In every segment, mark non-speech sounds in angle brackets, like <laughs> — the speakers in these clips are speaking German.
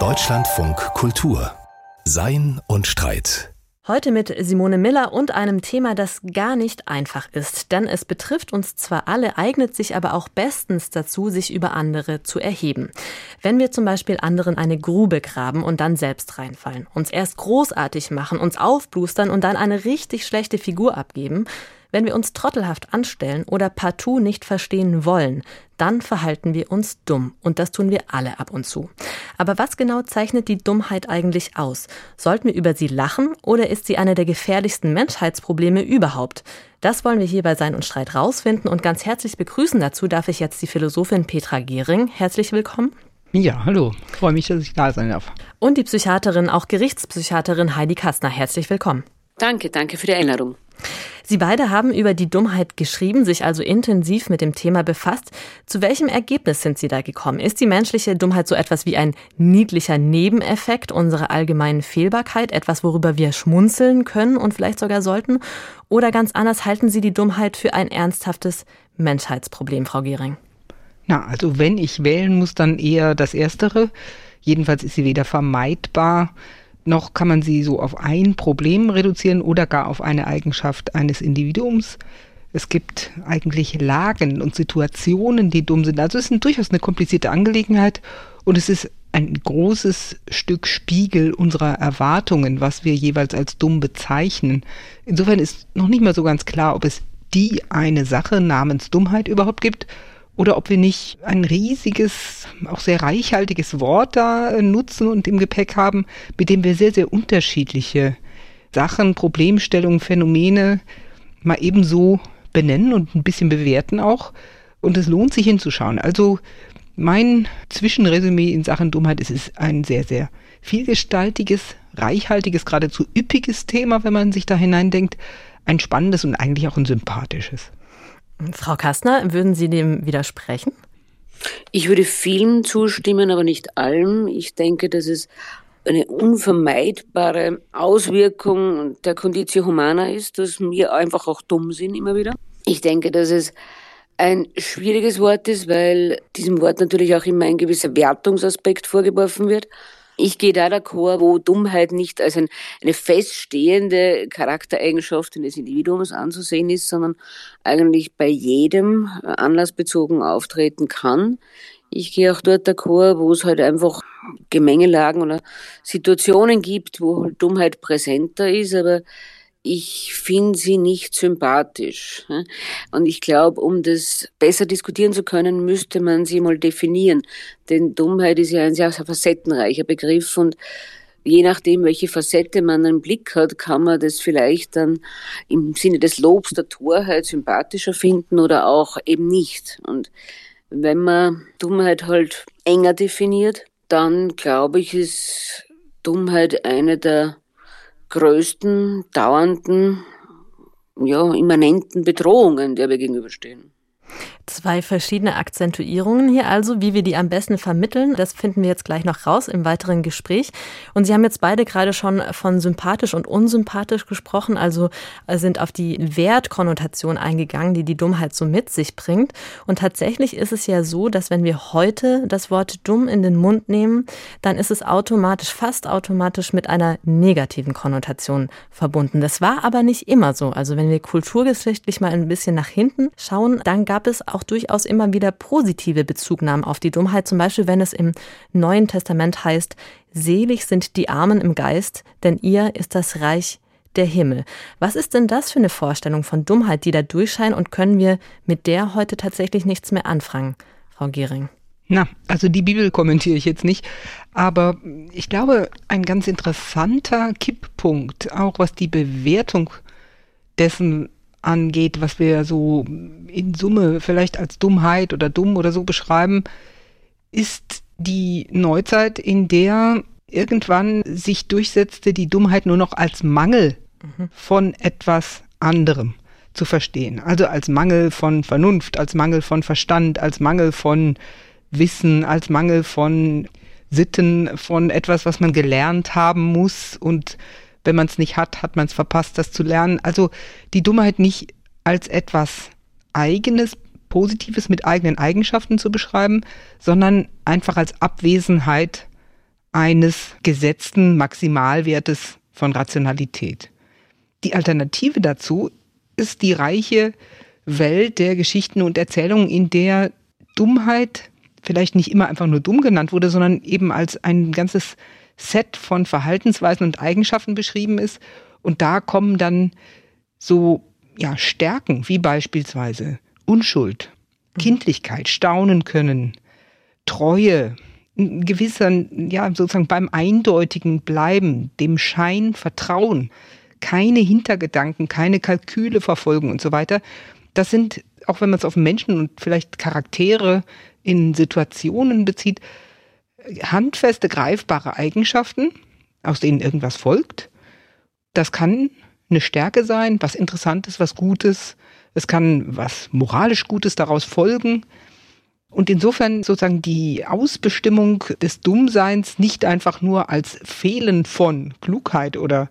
Deutschlandfunk Kultur. Sein und Streit. Heute mit Simone Miller und einem Thema, das gar nicht einfach ist, denn es betrifft uns zwar alle, eignet sich aber auch bestens dazu, sich über andere zu erheben. Wenn wir zum Beispiel anderen eine Grube graben und dann selbst reinfallen, uns erst großartig machen, uns aufblustern und dann eine richtig schlechte Figur abgeben, wenn wir uns trottelhaft anstellen oder partout nicht verstehen wollen, dann verhalten wir uns dumm. Und das tun wir alle ab und zu. Aber was genau zeichnet die Dummheit eigentlich aus? Sollten wir über sie lachen oder ist sie eine der gefährlichsten Menschheitsprobleme überhaupt? Das wollen wir hier bei Sein und Streit rausfinden und ganz herzlich begrüßen dazu darf ich jetzt die Philosophin Petra Gehring. Herzlich willkommen. Ja, hallo. Freue mich, dass ich da sein darf. Und die Psychiaterin, auch Gerichtspsychiaterin Heidi Kastner. Herzlich willkommen. Danke, danke für die Einladung. Sie beide haben über die Dummheit geschrieben, sich also intensiv mit dem Thema befasst. Zu welchem Ergebnis sind Sie da gekommen? Ist die menschliche Dummheit so etwas wie ein niedlicher Nebeneffekt unserer allgemeinen Fehlbarkeit, etwas, worüber wir schmunzeln können und vielleicht sogar sollten? Oder ganz anders halten Sie die Dummheit für ein ernsthaftes Menschheitsproblem, Frau Gehring? Na, also wenn ich wählen muss, dann eher das Erstere. Jedenfalls ist sie weder vermeidbar, noch kann man sie so auf ein Problem reduzieren oder gar auf eine Eigenschaft eines Individuums. Es gibt eigentlich Lagen und Situationen, die dumm sind. Also es ist durchaus eine komplizierte Angelegenheit und es ist ein großes Stück Spiegel unserer Erwartungen, was wir jeweils als dumm bezeichnen. Insofern ist noch nicht mal so ganz klar, ob es die eine Sache namens Dummheit überhaupt gibt oder ob wir nicht ein riesiges, auch sehr reichhaltiges Wort da äh, nutzen und im Gepäck haben, mit dem wir sehr, sehr unterschiedliche Sachen, Problemstellungen, Phänomene mal ebenso benennen und ein bisschen bewerten auch. Und es lohnt sich hinzuschauen. Also mein Zwischenresümee in Sachen Dummheit ist, es ist ein sehr, sehr vielgestaltiges, reichhaltiges, geradezu üppiges Thema, wenn man sich da hineindenkt. Ein spannendes und eigentlich auch ein sympathisches. Frau Kastner, würden Sie dem widersprechen? Ich würde vielen zustimmen, aber nicht allem. Ich denke, dass es eine unvermeidbare Auswirkung der Conditio Humana ist, dass wir einfach auch dumm sind immer wieder. Ich denke, dass es ein schwieriges Wort ist, weil diesem Wort natürlich auch immer ein gewisser Wertungsaspekt vorgeworfen wird. Ich gehe da d'accord, wo Dummheit nicht als ein, eine feststehende Charaktereigenschaft eines Individuums anzusehen ist, sondern eigentlich bei jedem anlassbezogen auftreten kann. Ich gehe auch dort d'accord, wo es halt einfach Gemengelagen oder Situationen gibt, wo halt Dummheit präsenter ist, aber ich finde sie nicht sympathisch. Und ich glaube, um das besser diskutieren zu können, müsste man sie mal definieren. Denn Dummheit ist ja ein sehr facettenreicher Begriff und je nachdem, welche Facette man im Blick hat, kann man das vielleicht dann im Sinne des Lobs der Torheit sympathischer finden oder auch eben nicht. Und wenn man Dummheit halt enger definiert, dann glaube ich, ist Dummheit eine der größten, dauernden, ja, immanenten Bedrohungen, der wir gegenüberstehen. Zwei verschiedene Akzentuierungen hier also, wie wir die am besten vermitteln. Das finden wir jetzt gleich noch raus im weiteren Gespräch. Und Sie haben jetzt beide gerade schon von sympathisch und unsympathisch gesprochen, also äh, sind auf die Wertkonnotation eingegangen, die die Dummheit so mit sich bringt. Und tatsächlich ist es ja so, dass wenn wir heute das Wort dumm in den Mund nehmen, dann ist es automatisch, fast automatisch mit einer negativen Konnotation verbunden. Das war aber nicht immer so. Also wenn wir kulturgeschichtlich mal ein bisschen nach hinten schauen, dann gab es auch durchaus immer wieder positive Bezugnahmen auf die Dummheit, zum Beispiel wenn es im Neuen Testament heißt, selig sind die Armen im Geist, denn ihr ist das Reich der Himmel. Was ist denn das für eine Vorstellung von Dummheit, die da durchscheint und können wir mit der heute tatsächlich nichts mehr anfangen, Frau Gehring? Na, also die Bibel kommentiere ich jetzt nicht, aber ich glaube, ein ganz interessanter Kipppunkt, auch was die Bewertung dessen angeht, was wir so in Summe vielleicht als Dummheit oder dumm oder so beschreiben, ist die Neuzeit, in der irgendwann sich durchsetzte, die Dummheit nur noch als Mangel mhm. von etwas anderem zu verstehen. Also als Mangel von Vernunft, als Mangel von Verstand, als Mangel von Wissen, als Mangel von Sitten, von etwas, was man gelernt haben muss und wenn man es nicht hat, hat man es verpasst, das zu lernen. Also die Dummheit nicht als etwas Eigenes Positives mit eigenen Eigenschaften zu beschreiben, sondern einfach als Abwesenheit eines gesetzten Maximalwertes von Rationalität. Die Alternative dazu ist die reiche Welt der Geschichten und Erzählungen, in der Dummheit vielleicht nicht immer einfach nur dumm genannt wurde, sondern eben als ein ganzes Set von Verhaltensweisen und Eigenschaften beschrieben ist. Und da kommen dann so ja, Stärken wie beispielsweise Unschuld, mhm. Kindlichkeit, Staunen können, Treue, ein gewisser, ja, sozusagen beim Eindeutigen bleiben, dem Schein vertrauen, keine Hintergedanken, keine Kalküle verfolgen und so weiter. Das sind, auch wenn man es auf Menschen und vielleicht Charaktere in Situationen bezieht, handfeste, greifbare Eigenschaften, aus denen irgendwas folgt. Das kann eine Stärke sein, was Interessantes, was Gutes. Es kann was moralisch Gutes daraus folgen. Und insofern sozusagen die Ausbestimmung des Dummseins nicht einfach nur als Fehlen von Klugheit oder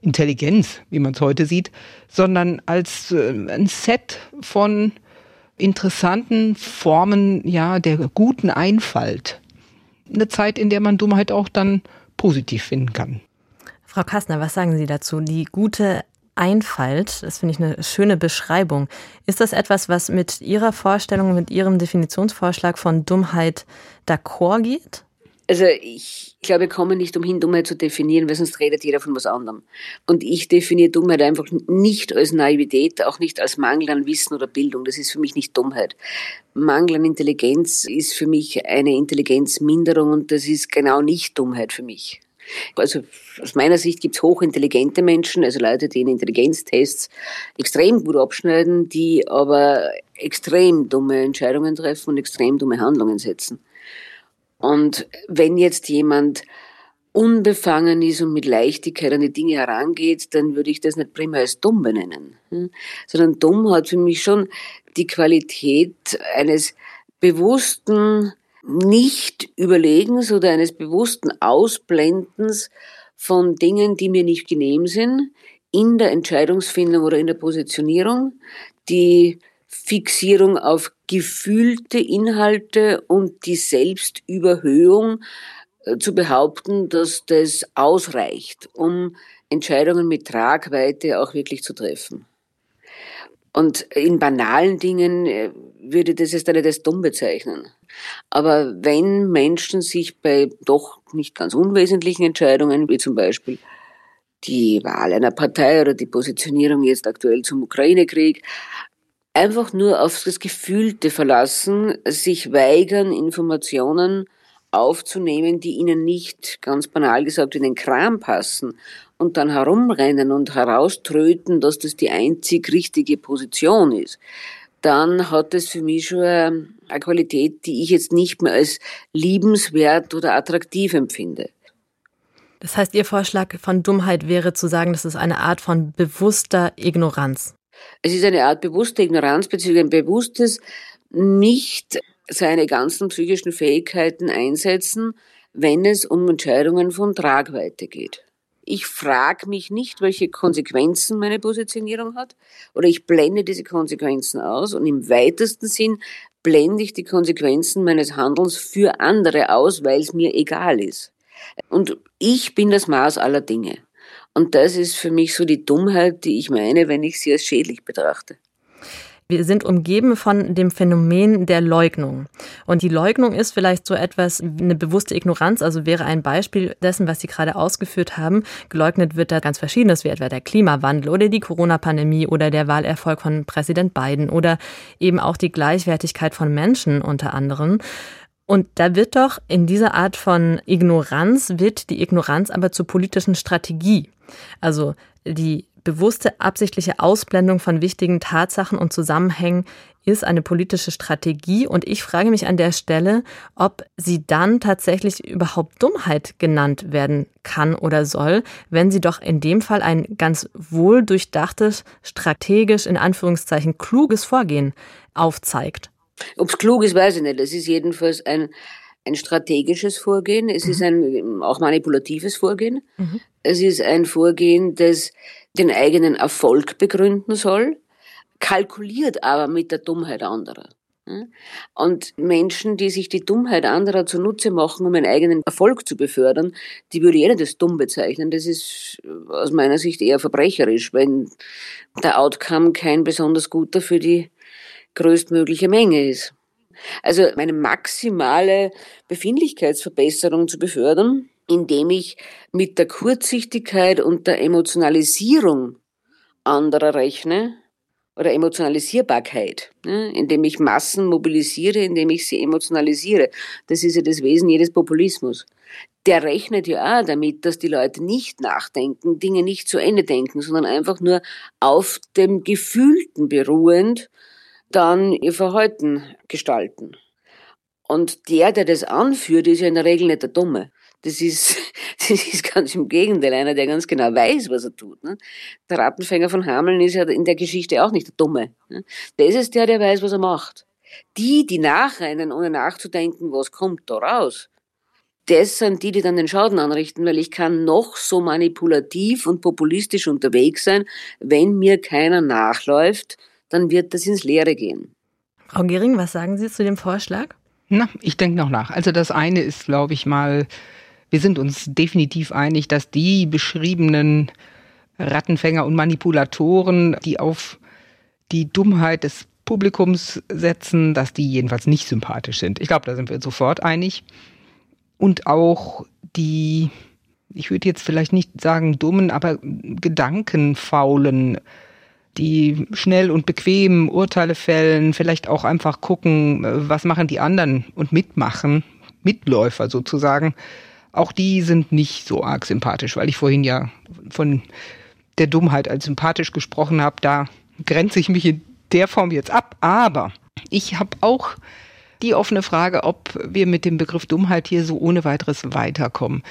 Intelligenz, wie man es heute sieht, sondern als äh, ein Set von interessanten Formen ja der guten Einfalt. Eine Zeit, in der man Dummheit auch dann positiv finden kann. Frau Kastner, was sagen Sie dazu? Die gute Einfalt, das finde ich eine schöne Beschreibung. Ist das etwas, was mit Ihrer Vorstellung, mit Ihrem Definitionsvorschlag von Dummheit d'accord geht? Also ich glaube, wir kommen nicht umhin, Dummheit zu definieren, weil sonst redet jeder von was anderem. Und ich definiere Dummheit einfach nicht als Naivität, auch nicht als Mangel an Wissen oder Bildung. Das ist für mich nicht Dummheit. Mangel an Intelligenz ist für mich eine Intelligenzminderung und das ist genau nicht Dummheit für mich. Also aus meiner Sicht gibt es hochintelligente Menschen, also Leute, die in Intelligenztests extrem gut abschneiden, die aber extrem dumme Entscheidungen treffen und extrem dumme Handlungen setzen. Und wenn jetzt jemand unbefangen ist und mit Leichtigkeit an die Dinge herangeht, dann würde ich das nicht primär als dumm benennen. Hm? Sondern dumm hat für mich schon die Qualität eines bewussten Nicht-Überlegens oder eines bewussten Ausblendens von Dingen, die mir nicht genehm sind, in der Entscheidungsfindung oder in der Positionierung, die Fixierung auf gefühlte Inhalte und die Selbstüberhöhung äh, zu behaupten, dass das ausreicht, um Entscheidungen mit Tragweite auch wirklich zu treffen. Und in banalen Dingen äh, würde das jetzt nicht als dumm bezeichnen. Aber wenn Menschen sich bei doch nicht ganz unwesentlichen Entscheidungen, wie zum Beispiel die Wahl einer Partei oder die Positionierung jetzt aktuell zum Ukraine-Krieg, einfach nur auf das Gefühlte verlassen, sich weigern, Informationen aufzunehmen, die ihnen nicht, ganz banal gesagt, in den Kram passen und dann herumrennen und herauströten, dass das die einzig richtige Position ist, dann hat es für mich schon eine Qualität, die ich jetzt nicht mehr als liebenswert oder attraktiv empfinde. Das heißt, Ihr Vorschlag von Dummheit wäre zu sagen, das ist eine Art von bewusster Ignoranz. Es ist eine Art bewusste Ignoranz bzw. ein bewusstes nicht seine ganzen psychischen Fähigkeiten einsetzen, wenn es um Entscheidungen von Tragweite geht. Ich frage mich nicht, welche Konsequenzen meine Positionierung hat, oder ich blende diese Konsequenzen aus und im weitesten Sinn blende ich die Konsequenzen meines Handelns für andere aus, weil es mir egal ist. Und ich bin das Maß aller Dinge. Und das ist für mich so die Dummheit, die ich meine, wenn ich sie als schädlich betrachte. Wir sind umgeben von dem Phänomen der Leugnung. Und die Leugnung ist vielleicht so etwas, eine bewusste Ignoranz, also wäre ein Beispiel dessen, was Sie gerade ausgeführt haben. Geleugnet wird da ganz verschiedenes, wie etwa der Klimawandel oder die Corona-Pandemie oder der Wahlerfolg von Präsident Biden oder eben auch die Gleichwertigkeit von Menschen unter anderem. Und da wird doch in dieser Art von Ignoranz, wird die Ignoranz aber zur politischen Strategie. Also die bewusste absichtliche Ausblendung von wichtigen Tatsachen und Zusammenhängen ist eine politische Strategie. Und ich frage mich an der Stelle, ob sie dann tatsächlich überhaupt Dummheit genannt werden kann oder soll, wenn sie doch in dem Fall ein ganz wohl durchdachtes, strategisch in Anführungszeichen kluges Vorgehen aufzeigt. Ob es klug ist, weiß ich nicht. Es ist jedenfalls ein, ein strategisches Vorgehen. Es mhm. ist ein auch manipulatives Vorgehen. Mhm. Es ist ein Vorgehen, das den eigenen Erfolg begründen soll, kalkuliert aber mit der Dummheit anderer. Und Menschen, die sich die Dummheit anderer zunutze machen, um ihren eigenen Erfolg zu befördern, die würde jeder das dumm bezeichnen. Das ist aus meiner Sicht eher verbrecherisch, wenn der Outcome kein besonders guter für die größtmögliche Menge ist. Also eine maximale Befindlichkeitsverbesserung zu befördern, indem ich mit der Kurzsichtigkeit und der Emotionalisierung anderer rechne, oder Emotionalisierbarkeit, ne? indem ich Massen mobilisiere, indem ich sie emotionalisiere. Das ist ja das Wesen jedes Populismus. Der rechnet ja auch damit, dass die Leute nicht nachdenken, Dinge nicht zu Ende denken, sondern einfach nur auf dem Gefühlten beruhend dann ihr Verhalten gestalten. Und der, der das anführt, ist ja in der Regel nicht der Dumme. Das ist, <laughs> das ist ganz im Gegenteil einer, der ganz genau weiß, was er tut. Ne? Der Rattenfänger von Hameln ist ja in der Geschichte auch nicht der Dumme. Ne? Das ist der, der weiß, was er macht. Die, die nachrennen, ohne nachzudenken, was kommt da raus, das sind die, die dann den Schaden anrichten, weil ich kann noch so manipulativ und populistisch unterwegs sein, wenn mir keiner nachläuft, dann wird das ins Leere gehen. Frau Gering, was sagen Sie zu dem Vorschlag? Na, ich denke noch nach. Also das eine ist, glaube ich mal, wir sind uns definitiv einig, dass die beschriebenen Rattenfänger und Manipulatoren, die auf die Dummheit des Publikums setzen, dass die jedenfalls nicht sympathisch sind. Ich glaube, da sind wir sofort einig. Und auch die, ich würde jetzt vielleicht nicht sagen dummen, aber gedankenfaulen, die schnell und bequem Urteile fällen, vielleicht auch einfach gucken, was machen die anderen und mitmachen, Mitläufer sozusagen auch die sind nicht so arg sympathisch, weil ich vorhin ja von der Dummheit als sympathisch gesprochen habe. Da grenze ich mich in der Form jetzt ab. Aber ich habe auch die offene Frage, ob wir mit dem Begriff Dummheit hier so ohne weiteres weiterkommen.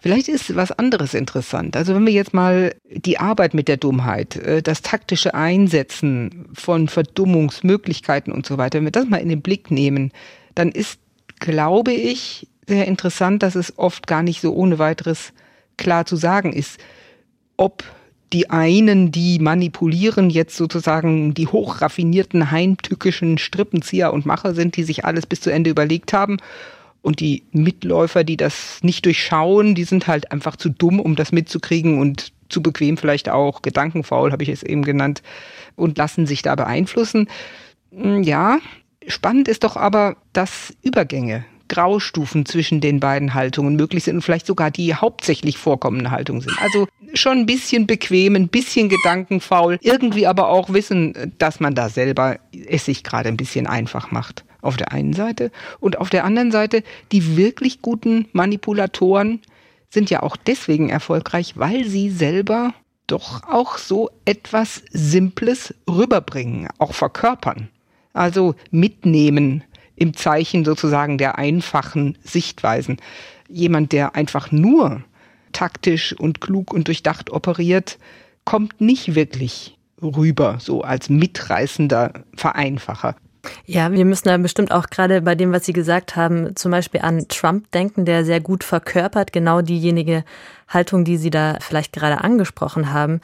Vielleicht ist was anderes interessant. Also wenn wir jetzt mal die Arbeit mit der Dummheit, äh, das taktische Einsetzen von Verdummungsmöglichkeiten und so weiter, wenn wir das mal in den Blick nehmen, dann ist, glaube ich, sehr interessant, dass es oft gar nicht so ohne weiteres klar zu sagen ist, ob die einen, die manipulieren, jetzt sozusagen die hochraffinierten, heimtückischen Strippenzieher und Macher sind, die sich alles bis zu Ende überlegt haben. Und die Mitläufer, die das nicht durchschauen, die sind halt einfach zu dumm, um das mitzukriegen und zu bequem vielleicht auch, gedankenfaul habe ich es eben genannt, und lassen sich da beeinflussen. Hm, ja, spannend ist doch aber, dass Übergänge Graustufen zwischen den beiden Haltungen möglich sind und vielleicht sogar die hauptsächlich vorkommende Haltung sind. Also schon ein bisschen bequem, ein bisschen gedankenfaul, irgendwie aber auch wissen, dass man da selber es sich gerade ein bisschen einfach macht. Auf der einen Seite. Und auf der anderen Seite, die wirklich guten Manipulatoren sind ja auch deswegen erfolgreich, weil sie selber doch auch so etwas Simples rüberbringen, auch verkörpern. Also mitnehmen, im Zeichen sozusagen der einfachen Sichtweisen. Jemand, der einfach nur taktisch und klug und durchdacht operiert, kommt nicht wirklich rüber, so als mitreißender Vereinfacher. Ja, wir müssen da bestimmt auch gerade bei dem, was Sie gesagt haben, zum Beispiel an Trump denken, der sehr gut verkörpert, genau diejenige Haltung, die Sie da vielleicht gerade angesprochen haben.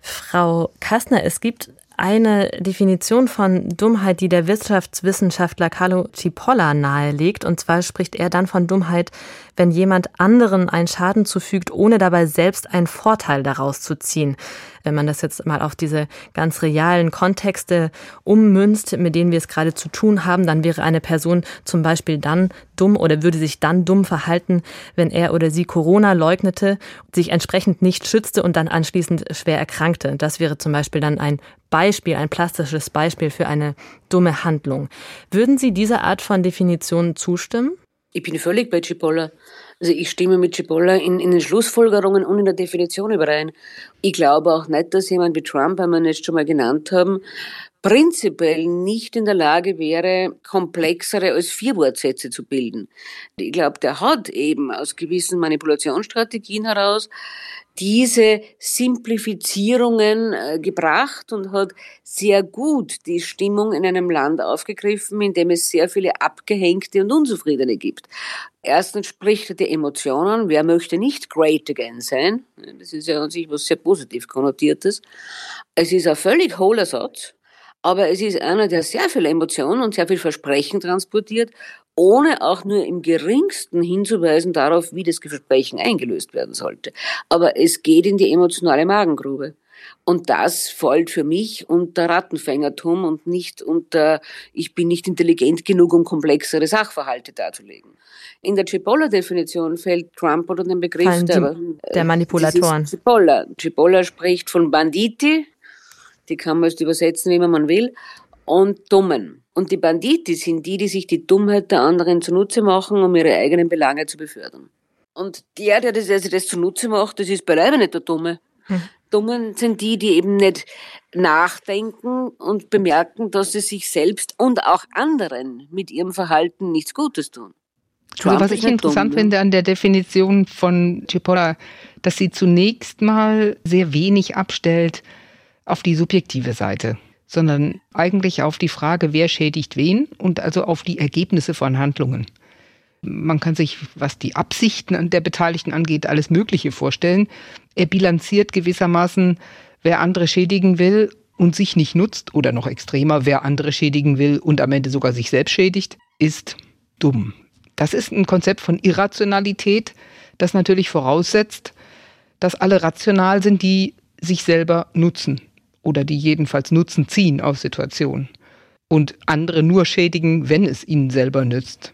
Frau Kastner, es gibt eine Definition von Dummheit, die der Wirtschaftswissenschaftler Carlo Cipolla nahelegt. Und zwar spricht er dann von Dummheit, wenn jemand anderen einen Schaden zufügt, ohne dabei selbst einen Vorteil daraus zu ziehen. Wenn man das jetzt mal auf diese ganz realen Kontexte ummünzt, mit denen wir es gerade zu tun haben, dann wäre eine Person zum Beispiel dann dumm oder würde sich dann dumm verhalten, wenn er oder sie Corona leugnete, sich entsprechend nicht schützte und dann anschließend schwer erkrankte. Das wäre zum Beispiel dann ein Beispiel, ein plastisches Beispiel für eine dumme Handlung. Würden Sie dieser Art von Definition zustimmen? Ich bin völlig bei Cipolla. Also ich stimme mit Cipolla in, in den Schlussfolgerungen und in der Definition überein. Ich glaube auch nicht, dass jemand wie Trump, wenn wir ihn jetzt schon mal genannt haben, prinzipiell nicht in der Lage wäre, komplexere als vier Wortsätze zu bilden. Ich glaube, der hat eben aus gewissen Manipulationsstrategien heraus diese Simplifizierungen äh, gebracht und hat sehr gut die Stimmung in einem Land aufgegriffen, in dem es sehr viele Abgehängte und Unzufriedene gibt. Erstens spricht er die Emotionen. Wer möchte nicht great again sein? Das ist ja an sich was sehr positiv konnotiertes. Es ist ein völlig hohler Satz. aber es ist einer, der sehr viel Emotionen und sehr viel Versprechen transportiert, ohne auch nur im geringsten hinzuweisen darauf, wie das Versprechen eingelöst werden sollte. Aber es geht in die emotionale Magengrube. Und das fällt für mich unter Rattenfängertum und nicht unter, ich bin nicht intelligent genug, um komplexere Sachverhalte darzulegen. In der Cipolla-Definition fällt Trump unter den Begriff der, der Manipulatoren. Cipolla. Cipolla spricht von Banditi, die kann man jetzt übersetzen, wie man will, und Dummen. Und die Banditi sind die, die sich die Dummheit der anderen zunutze machen, um ihre eigenen Belange zu befördern. Und der, der, das, der sich das zunutze macht, das ist beileibe nicht der Dumme. Hm. Dummen sind die, die eben nicht nachdenken und bemerken, dass sie sich selbst und auch anderen mit ihrem Verhalten nichts Gutes tun. Trump also was ich interessant dumm, finde an der Definition von Cipolla, dass sie zunächst mal sehr wenig abstellt auf die subjektive Seite, sondern eigentlich auf die Frage, wer schädigt wen und also auf die Ergebnisse von Handlungen. Man kann sich, was die Absichten der Beteiligten angeht, alles Mögliche vorstellen. Er bilanziert gewissermaßen, wer andere schädigen will und sich nicht nutzt, oder noch extremer, wer andere schädigen will und am Ende sogar sich selbst schädigt, ist dumm. Das ist ein Konzept von Irrationalität, das natürlich voraussetzt, dass alle rational sind, die sich selber nutzen oder die jedenfalls Nutzen ziehen aus Situationen und andere nur schädigen, wenn es ihnen selber nützt.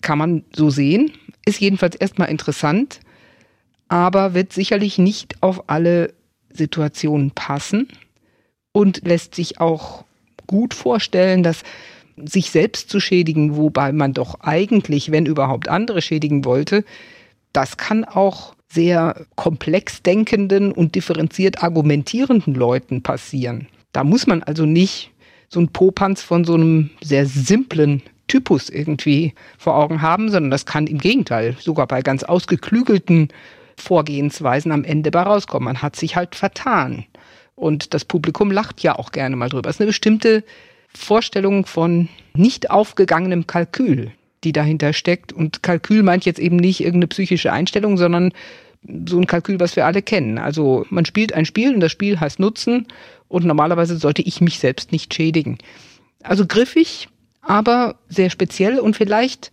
Kann man so sehen, ist jedenfalls erstmal interessant, aber wird sicherlich nicht auf alle Situationen passen und lässt sich auch gut vorstellen, dass sich selbst zu schädigen, wobei man doch eigentlich, wenn überhaupt andere schädigen wollte, das kann auch sehr komplex denkenden und differenziert argumentierenden Leuten passieren. Da muss man also nicht so ein Popanz von so einem sehr simplen Typus irgendwie vor Augen haben, sondern das kann im Gegenteil sogar bei ganz ausgeklügelten Vorgehensweisen am Ende bei rauskommen. Man hat sich halt vertan. Und das Publikum lacht ja auch gerne mal drüber. Es ist eine bestimmte Vorstellung von nicht aufgegangenem Kalkül, die dahinter steckt. Und Kalkül meint jetzt eben nicht irgendeine psychische Einstellung, sondern so ein Kalkül, was wir alle kennen. Also man spielt ein Spiel und das Spiel heißt Nutzen und normalerweise sollte ich mich selbst nicht schädigen. Also griffig, aber sehr speziell und vielleicht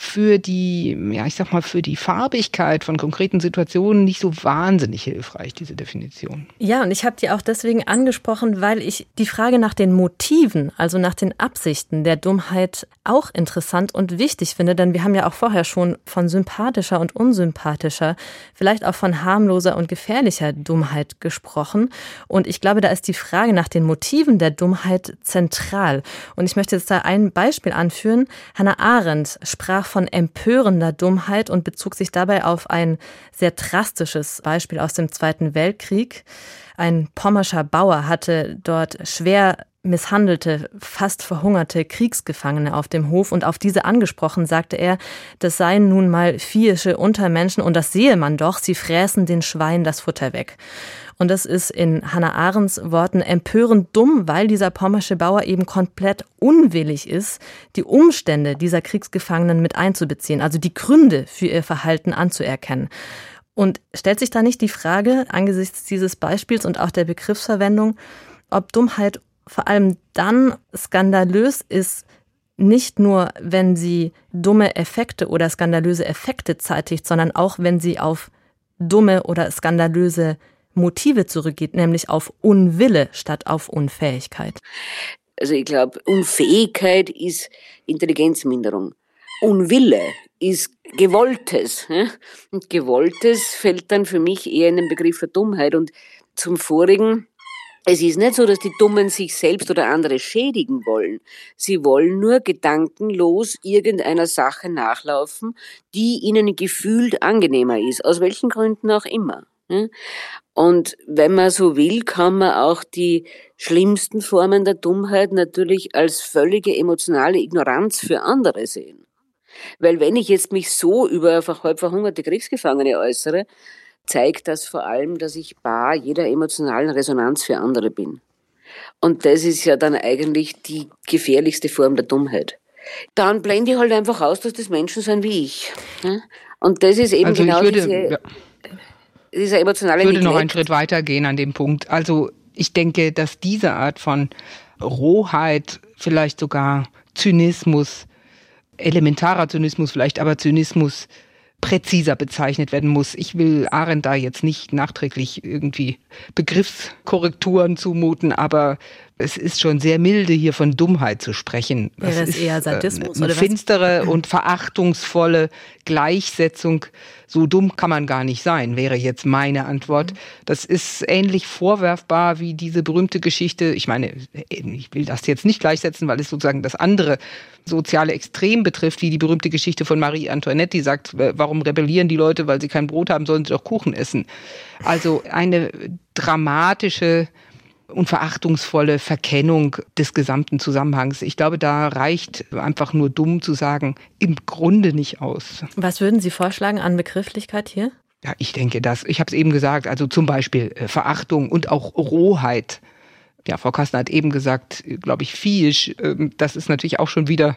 für die, ja, ich sag mal, für die Farbigkeit von konkreten Situationen nicht so wahnsinnig hilfreich, diese Definition. Ja, und ich habe die auch deswegen angesprochen, weil ich die Frage nach den Motiven, also nach den Absichten der Dummheit auch interessant und wichtig finde, denn wir haben ja auch vorher schon von sympathischer und unsympathischer, vielleicht auch von harmloser und gefährlicher Dummheit gesprochen. Und ich glaube, da ist die Frage nach den Motiven der Dummheit zentral. Und ich möchte jetzt da ein Beispiel anführen. Hannah Arendt sprach von empörender Dummheit und bezog sich dabei auf ein sehr drastisches Beispiel aus dem Zweiten Weltkrieg. Ein pommerscher Bauer hatte dort schwer misshandelte, fast verhungerte Kriegsgefangene auf dem Hof und auf diese angesprochen, sagte er, das seien nun mal viehische Untermenschen und das sehe man doch, sie fräßen den Schwein das Futter weg. Und das ist in Hannah Arendts Worten empörend dumm, weil dieser pommersche Bauer eben komplett unwillig ist, die Umstände dieser Kriegsgefangenen mit einzubeziehen, also die Gründe für ihr Verhalten anzuerkennen. Und stellt sich da nicht die Frage, angesichts dieses Beispiels und auch der Begriffsverwendung, ob Dummheit vor allem dann skandalös ist, nicht nur, wenn sie dumme Effekte oder skandalöse Effekte zeitigt, sondern auch, wenn sie auf dumme oder skandalöse Motive zurückgeht, nämlich auf Unwille statt auf Unfähigkeit. Also ich glaube, Unfähigkeit ist Intelligenzminderung. Unwille ist Gewolltes. Und Gewolltes fällt dann für mich eher in den Begriff der Dummheit. Und zum vorigen, es ist nicht so, dass die Dummen sich selbst oder andere schädigen wollen. Sie wollen nur gedankenlos irgendeiner Sache nachlaufen, die ihnen gefühlt angenehmer ist, aus welchen Gründen auch immer. Und wenn man so will, kann man auch die schlimmsten Formen der Dummheit natürlich als völlige emotionale Ignoranz für andere sehen. Weil wenn ich jetzt mich so über halb verhungerte Kriegsgefangene äußere, zeigt das vor allem, dass ich bar jeder emotionalen Resonanz für andere bin. Und das ist ja dann eigentlich die gefährlichste Form der Dummheit. Dann blende ich halt einfach aus, dass das Menschen sind wie ich. Und das ist eben also genau würde, diese, ja. Diese emotionale Ich würde Neglect. noch einen Schritt weiter gehen an dem Punkt. Also ich denke, dass diese Art von Rohheit, vielleicht sogar Zynismus, elementarer Zynismus vielleicht, aber Zynismus präziser bezeichnet werden muss. Ich will Arendt da jetzt nicht nachträglich irgendwie Begriffskorrekturen zumuten, aber es ist schon sehr milde, hier von Dummheit zu sprechen. Das Wäre es ist eher Sadismus eine, eine finstere und verachtungsvolle Gleichsetzung. So dumm kann man gar nicht sein, wäre jetzt meine Antwort. Das ist ähnlich vorwerfbar wie diese berühmte Geschichte. Ich meine, ich will das jetzt nicht gleichsetzen, weil es sozusagen das andere soziale Extrem betrifft, wie die berühmte Geschichte von Marie Antoinette, die sagt, warum rebellieren die Leute, weil sie kein Brot haben, sollen sie doch Kuchen essen. Also eine dramatische und verachtungsvolle Verkennung des gesamten Zusammenhangs. Ich glaube, da reicht einfach nur dumm zu sagen, im Grunde nicht aus. Was würden Sie vorschlagen an Begrifflichkeit hier? Ja, ich denke das. Ich habe es eben gesagt, also zum Beispiel äh, Verachtung und auch Rohheit. Ja, Frau Kastner hat eben gesagt, glaube ich, Viech. Ähm, das ist natürlich auch schon wieder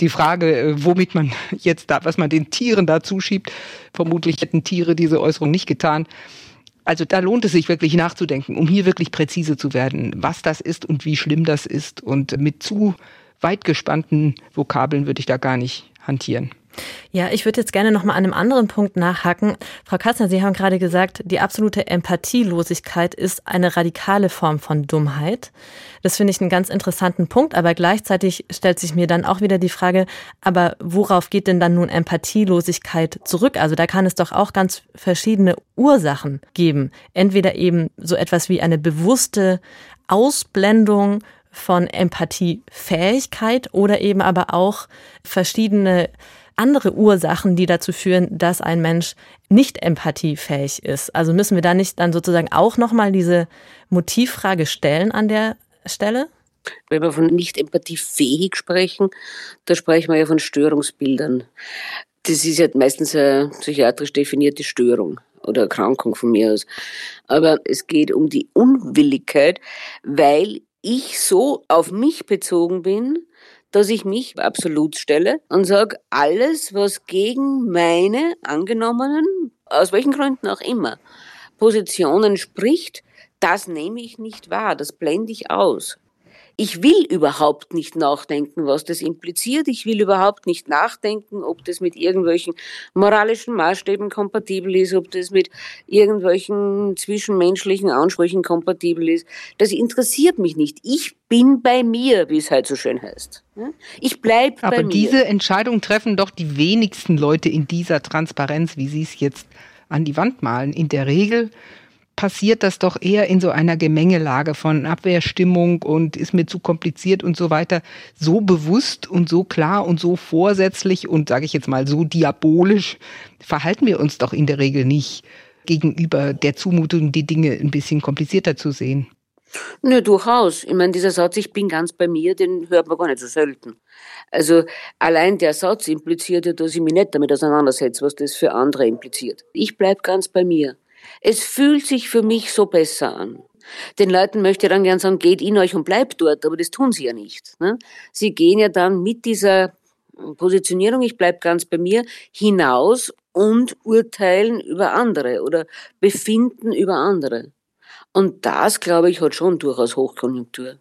die Frage, äh, womit man <laughs> jetzt da, was man den Tieren da zuschiebt. Vermutlich hätten Tiere diese Äußerung nicht getan. Also da lohnt es sich wirklich nachzudenken, um hier wirklich präzise zu werden, was das ist und wie schlimm das ist. Und mit zu weit gespannten Vokabeln würde ich da gar nicht hantieren. Ja, ich würde jetzt gerne noch mal an einem anderen Punkt nachhaken. Frau Kassner, Sie haben gerade gesagt, die absolute Empathielosigkeit ist eine radikale Form von Dummheit. Das finde ich einen ganz interessanten Punkt, aber gleichzeitig stellt sich mir dann auch wieder die Frage, aber worauf geht denn dann nun Empathielosigkeit zurück? Also da kann es doch auch ganz verschiedene Ursachen geben. Entweder eben so etwas wie eine bewusste Ausblendung von Empathiefähigkeit oder eben aber auch verschiedene andere Ursachen, die dazu führen, dass ein Mensch nicht empathiefähig ist. Also müssen wir da nicht dann sozusagen auch nochmal diese Motivfrage stellen an der Stelle? Wenn wir von nicht empathiefähig sprechen, da sprechen wir ja von Störungsbildern. Das ist ja meistens eine psychiatrisch definierte Störung oder Erkrankung von mir aus. Aber es geht um die Unwilligkeit, weil ich so auf mich bezogen bin, dass ich mich absolut stelle und sage, alles, was gegen meine angenommenen, aus welchen Gründen auch immer, Positionen spricht, das nehme ich nicht wahr, das blende ich aus. Ich will überhaupt nicht nachdenken, was das impliziert. Ich will überhaupt nicht nachdenken, ob das mit irgendwelchen moralischen Maßstäben kompatibel ist, ob das mit irgendwelchen zwischenmenschlichen Ansprüchen kompatibel ist. Das interessiert mich nicht. Ich bin bei mir, wie es halt so schön heißt. Ich bleibe bei mir. Aber diese Entscheidung treffen doch die wenigsten Leute in dieser Transparenz, wie Sie es jetzt an die Wand malen. In der Regel passiert das doch eher in so einer Gemengelage von Abwehrstimmung und ist mir zu kompliziert und so weiter. So bewusst und so klar und so vorsätzlich und sage ich jetzt mal so diabolisch verhalten wir uns doch in der Regel nicht gegenüber der Zumutung, die Dinge ein bisschen komplizierter zu sehen. Nö, durchaus. Ich meine, dieser Satz, ich bin ganz bei mir, den hört man gar nicht so selten. Also allein der Satz impliziert ja, dass ich mich nicht damit auseinandersetze, was das für andere impliziert. Ich bleib ganz bei mir. Es fühlt sich für mich so besser an. Den Leuten möchte ich dann gern sagen, geht in euch und bleibt dort, aber das tun sie ja nicht. Ne? Sie gehen ja dann mit dieser Positionierung, ich bleib ganz bei mir, hinaus und urteilen über andere oder befinden über andere. Und das, glaube ich, hat schon durchaus Hochkonjunktur.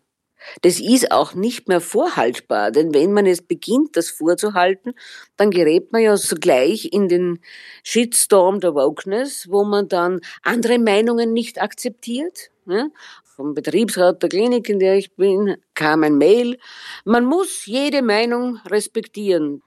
Das ist auch nicht mehr vorhaltbar, denn wenn man es beginnt, das vorzuhalten, dann gerät man ja sogleich in den Shitstorm der Wokeness, wo man dann andere Meinungen nicht akzeptiert. Ne? Vom Betriebsrat der Klinik, in der ich bin, kam ein Mail. Man muss jede Meinung respektieren.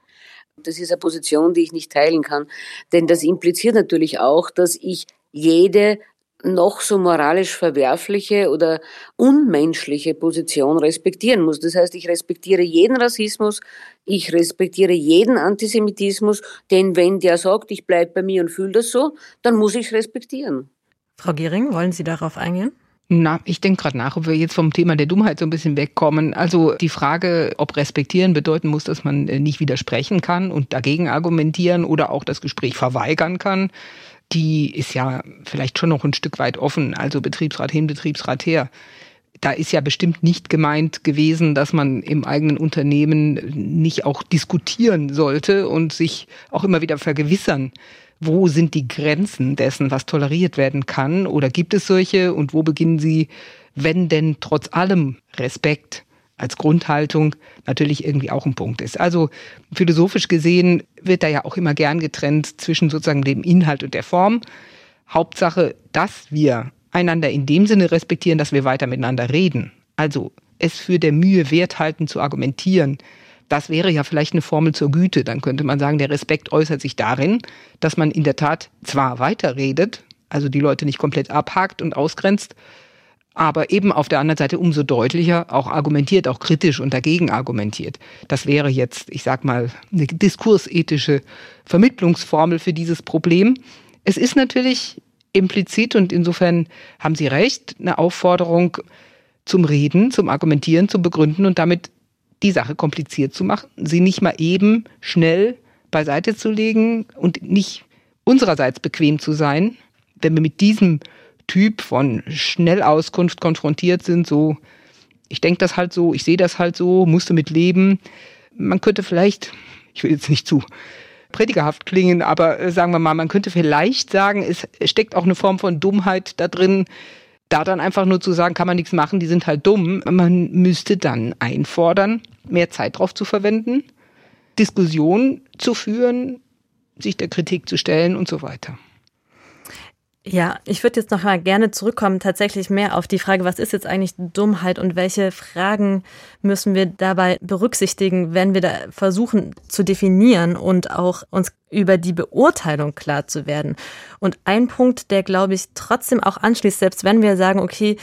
Das ist eine Position, die ich nicht teilen kann, denn das impliziert natürlich auch, dass ich jede noch so moralisch verwerfliche oder unmenschliche Position respektieren muss. Das heißt, ich respektiere jeden Rassismus, ich respektiere jeden Antisemitismus, denn wenn der sagt, ich bleibe bei mir und fühle das so, dann muss ich es respektieren. Frau Gehring, wollen Sie darauf eingehen? Na, ich denke gerade nach, ob wir jetzt vom Thema der Dummheit so ein bisschen wegkommen. Also die Frage, ob respektieren bedeuten muss, dass man äh, nicht widersprechen kann und dagegen argumentieren oder auch das Gespräch verweigern kann, die ist ja vielleicht schon noch ein Stück weit offen, also Betriebsrat hin, Betriebsrat her. da ist ja bestimmt nicht gemeint gewesen, dass man im eigenen Unternehmen nicht auch diskutieren sollte und sich auch immer wieder vergewissern, wo sind die Grenzen dessen, was toleriert werden kann? Oder gibt es solche? Und wo beginnen sie, wenn denn trotz allem Respekt als Grundhaltung natürlich irgendwie auch ein Punkt ist. Also philosophisch gesehen wird da ja auch immer gern getrennt zwischen sozusagen dem Inhalt und der Form. Hauptsache, dass wir einander in dem Sinne respektieren, dass wir weiter miteinander reden. Also es für der Mühe wert halten zu argumentieren. Das wäre ja vielleicht eine Formel zur Güte. Dann könnte man sagen, der Respekt äußert sich darin, dass man in der Tat zwar weiterredet, also die Leute nicht komplett abhakt und ausgrenzt, aber eben auf der anderen Seite umso deutlicher auch argumentiert, auch kritisch und dagegen argumentiert. Das wäre jetzt, ich sag mal, eine diskursethische Vermittlungsformel für dieses Problem. Es ist natürlich implizit und insofern haben Sie recht, eine Aufforderung zum Reden, zum Argumentieren, zum Begründen und damit die Sache kompliziert zu machen, sie nicht mal eben schnell beiseite zu legen und nicht unsererseits bequem zu sein, wenn wir mit diesem Typ von Schnellauskunft konfrontiert sind, so ich denke das halt so, ich sehe das halt so, musste mit leben. Man könnte vielleicht, ich will jetzt nicht zu predigerhaft klingen, aber äh, sagen wir mal, man könnte vielleicht sagen, es steckt auch eine Form von Dummheit da drin, da dann einfach nur zu sagen, kann man nichts machen, die sind halt dumm. Man müsste dann einfordern, mehr Zeit drauf zu verwenden, Diskussion zu führen, sich der Kritik zu stellen und so weiter. Ja, ich würde jetzt noch mal gerne zurückkommen, tatsächlich mehr auf die Frage, was ist jetzt eigentlich Dummheit und welche Fragen müssen wir dabei berücksichtigen, wenn wir da versuchen zu definieren und auch uns über die Beurteilung klar zu werden. Und ein Punkt, der glaube ich trotzdem auch anschließt, selbst wenn wir sagen, okay,